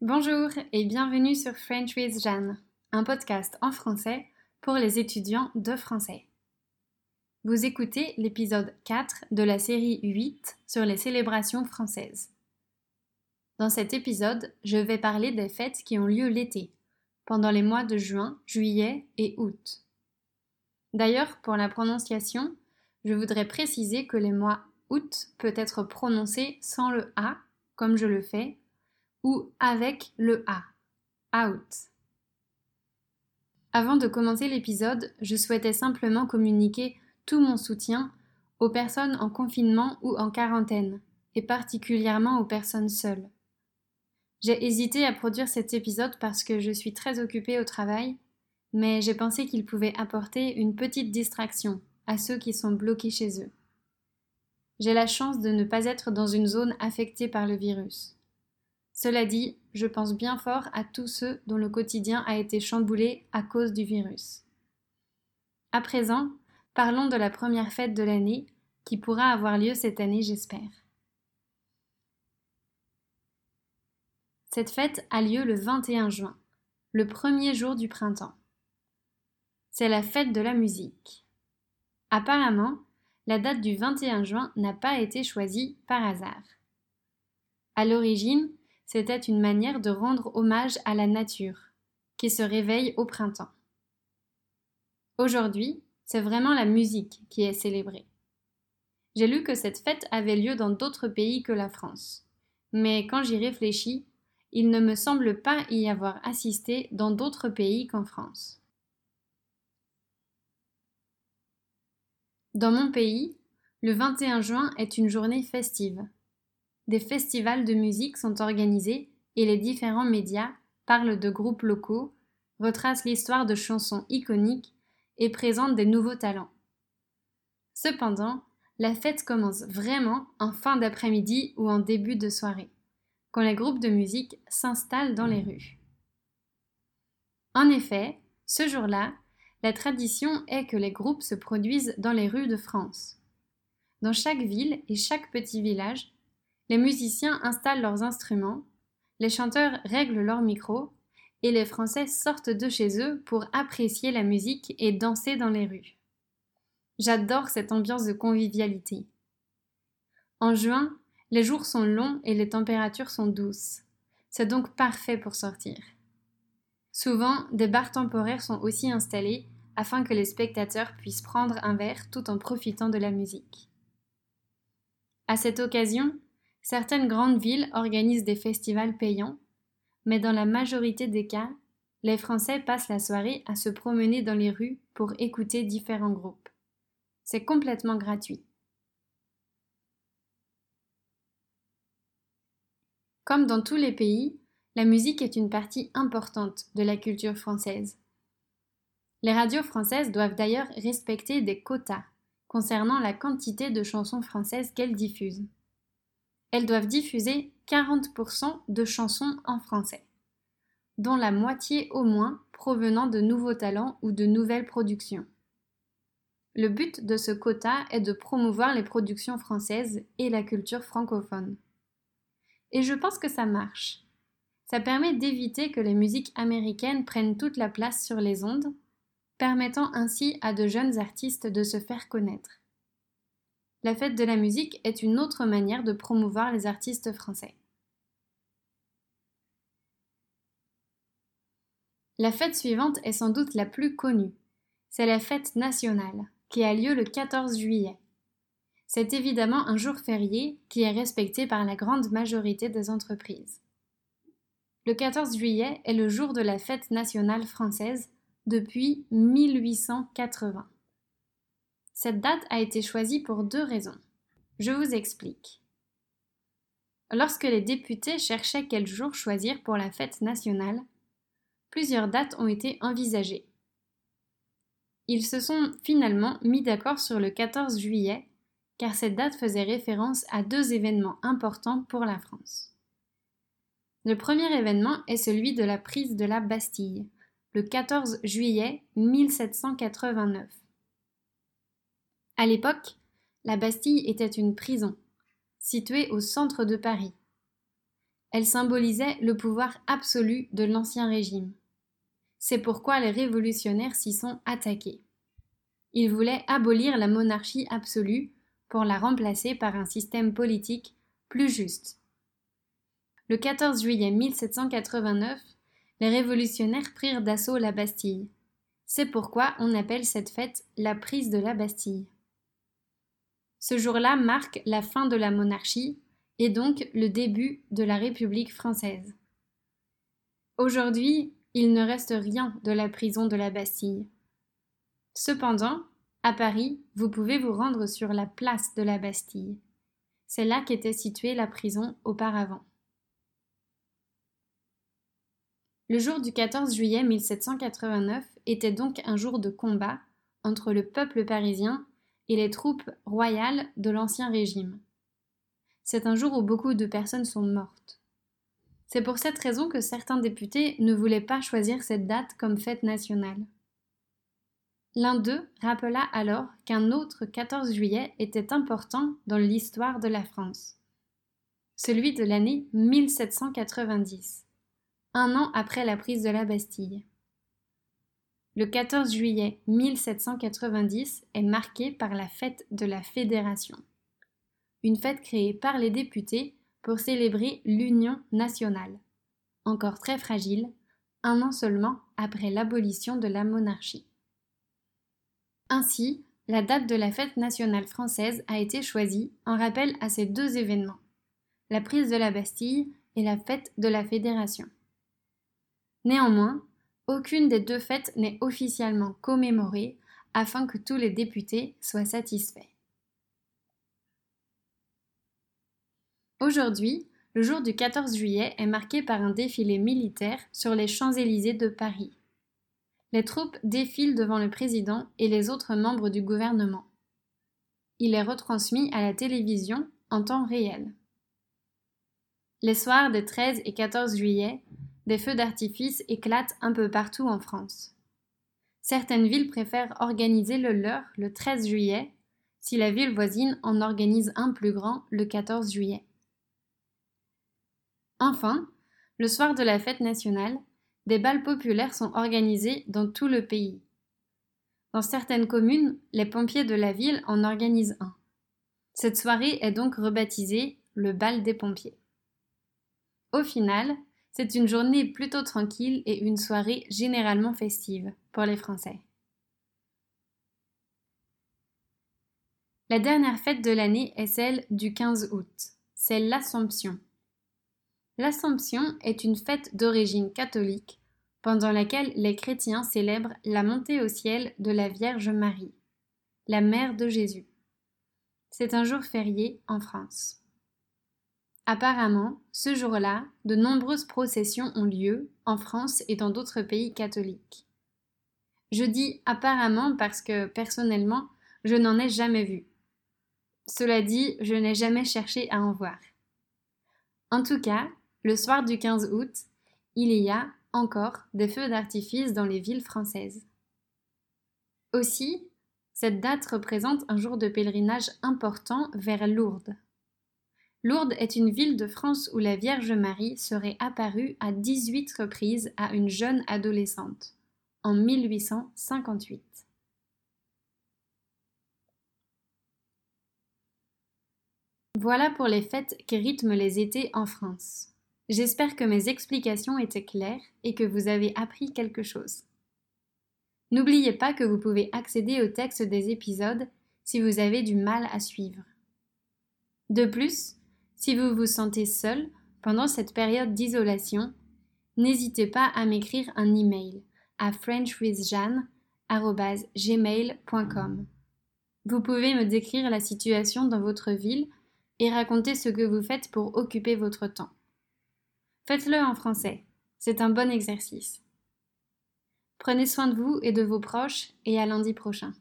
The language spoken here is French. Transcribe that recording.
Bonjour et bienvenue sur French with Jeanne, un podcast en français pour les étudiants de français. Vous écoutez l'épisode 4 de la série 8 sur les célébrations françaises. Dans cet épisode, je vais parler des fêtes qui ont lieu l'été, pendant les mois de juin, juillet et août. D'ailleurs, pour la prononciation, je voudrais préciser que les mois août peut être prononcé sans le A, comme je le fais, ou avec le A. Out. Avant de commencer l'épisode, je souhaitais simplement communiquer tout mon soutien aux personnes en confinement ou en quarantaine, et particulièrement aux personnes seules. J'ai hésité à produire cet épisode parce que je suis très occupée au travail, mais j'ai pensé qu'il pouvait apporter une petite distraction à ceux qui sont bloqués chez eux. J'ai la chance de ne pas être dans une zone affectée par le virus. Cela dit, je pense bien fort à tous ceux dont le quotidien a été chamboulé à cause du virus. À présent, parlons de la première fête de l'année, qui pourra avoir lieu cette année, j'espère. Cette fête a lieu le 21 juin, le premier jour du printemps. C'est la fête de la musique. Apparemment, la date du 21 juin n'a pas été choisie par hasard. À l'origine, c'était une manière de rendre hommage à la nature, qui se réveille au printemps. Aujourd'hui, c'est vraiment la musique qui est célébrée. J'ai lu que cette fête avait lieu dans d'autres pays que la France, mais quand j'y réfléchis, il ne me semble pas y avoir assisté dans d'autres pays qu'en France. Dans mon pays, le 21 juin est une journée festive des festivals de musique sont organisés et les différents médias parlent de groupes locaux, retracent l'histoire de chansons iconiques et présentent des nouveaux talents. Cependant, la fête commence vraiment en fin d'après-midi ou en début de soirée, quand les groupes de musique s'installent dans les rues. En effet, ce jour-là, la tradition est que les groupes se produisent dans les rues de France. Dans chaque ville et chaque petit village, les musiciens installent leurs instruments, les chanteurs règlent leurs micros, et les Français sortent de chez eux pour apprécier la musique et danser dans les rues. J'adore cette ambiance de convivialité. En juin, les jours sont longs et les températures sont douces. C'est donc parfait pour sortir. Souvent, des bars temporaires sont aussi installés afin que les spectateurs puissent prendre un verre tout en profitant de la musique. À cette occasion, Certaines grandes villes organisent des festivals payants, mais dans la majorité des cas, les Français passent la soirée à se promener dans les rues pour écouter différents groupes. C'est complètement gratuit. Comme dans tous les pays, la musique est une partie importante de la culture française. Les radios françaises doivent d'ailleurs respecter des quotas concernant la quantité de chansons françaises qu'elles diffusent elles doivent diffuser 40% de chansons en français, dont la moitié au moins provenant de nouveaux talents ou de nouvelles productions. Le but de ce quota est de promouvoir les productions françaises et la culture francophone. Et je pense que ça marche. Ça permet d'éviter que les musiques américaines prennent toute la place sur les ondes, permettant ainsi à de jeunes artistes de se faire connaître. La fête de la musique est une autre manière de promouvoir les artistes français. La fête suivante est sans doute la plus connue. C'est la fête nationale, qui a lieu le 14 juillet. C'est évidemment un jour férié qui est respecté par la grande majorité des entreprises. Le 14 juillet est le jour de la fête nationale française depuis 1880. Cette date a été choisie pour deux raisons. Je vous explique. Lorsque les députés cherchaient quel jour choisir pour la fête nationale, plusieurs dates ont été envisagées. Ils se sont finalement mis d'accord sur le 14 juillet, car cette date faisait référence à deux événements importants pour la France. Le premier événement est celui de la prise de la Bastille, le 14 juillet 1789. À l'époque, la Bastille était une prison, située au centre de Paris. Elle symbolisait le pouvoir absolu de l'Ancien Régime. C'est pourquoi les révolutionnaires s'y sont attaqués. Ils voulaient abolir la monarchie absolue pour la remplacer par un système politique plus juste. Le 14 juillet 1789, les révolutionnaires prirent d'assaut la Bastille. C'est pourquoi on appelle cette fête la prise de la Bastille. Ce jour-là marque la fin de la monarchie et donc le début de la République française. Aujourd'hui, il ne reste rien de la prison de la Bastille. Cependant, à Paris, vous pouvez vous rendre sur la place de la Bastille. C'est là qu'était située la prison auparavant. Le jour du 14 juillet 1789 était donc un jour de combat entre le peuple parisien et les troupes royales de l'Ancien Régime. C'est un jour où beaucoup de personnes sont mortes. C'est pour cette raison que certains députés ne voulaient pas choisir cette date comme fête nationale. L'un d'eux rappela alors qu'un autre 14 juillet était important dans l'histoire de la France, celui de l'année 1790, un an après la prise de la Bastille. Le 14 juillet 1790 est marqué par la fête de la Fédération, une fête créée par les députés pour célébrer l'Union nationale, encore très fragile, un an seulement après l'abolition de la monarchie. Ainsi, la date de la fête nationale française a été choisie en rappel à ces deux événements, la prise de la Bastille et la fête de la Fédération. Néanmoins, aucune des deux fêtes n'est officiellement commémorée afin que tous les députés soient satisfaits. Aujourd'hui, le jour du 14 juillet est marqué par un défilé militaire sur les Champs-Élysées de Paris. Les troupes défilent devant le président et les autres membres du gouvernement. Il est retransmis à la télévision en temps réel. Les soirs des 13 et 14 juillet, des feux d'artifice éclatent un peu partout en France. Certaines villes préfèrent organiser le leur le 13 juillet, si la ville voisine en organise un plus grand le 14 juillet. Enfin, le soir de la fête nationale, des bals populaires sont organisés dans tout le pays. Dans certaines communes, les pompiers de la ville en organisent un. Cette soirée est donc rebaptisée le bal des pompiers. Au final, c'est une journée plutôt tranquille et une soirée généralement festive pour les Français. La dernière fête de l'année est celle du 15 août. C'est l'Assomption. L'Assomption est une fête d'origine catholique pendant laquelle les chrétiens célèbrent la montée au ciel de la Vierge Marie, la mère de Jésus. C'est un jour férié en France. Apparemment, ce jour-là, de nombreuses processions ont lieu en France et dans d'autres pays catholiques. Je dis apparemment parce que, personnellement, je n'en ai jamais vu. Cela dit, je n'ai jamais cherché à en voir. En tout cas, le soir du 15 août, il y a encore des feux d'artifice dans les villes françaises. Aussi, cette date représente un jour de pèlerinage important vers Lourdes. Lourdes est une ville de France où la Vierge Marie serait apparue à 18 reprises à une jeune adolescente, en 1858. Voilà pour les fêtes qui rythment les étés en France. J'espère que mes explications étaient claires et que vous avez appris quelque chose. N'oubliez pas que vous pouvez accéder au texte des épisodes si vous avez du mal à suivre. De plus, si vous vous sentez seul pendant cette période d'isolation, n'hésitez pas à m'écrire un email à frenchwithjeanne.gmail.com. Vous pouvez me décrire la situation dans votre ville et raconter ce que vous faites pour occuper votre temps. Faites-le en français, c'est un bon exercice. Prenez soin de vous et de vos proches et à lundi prochain.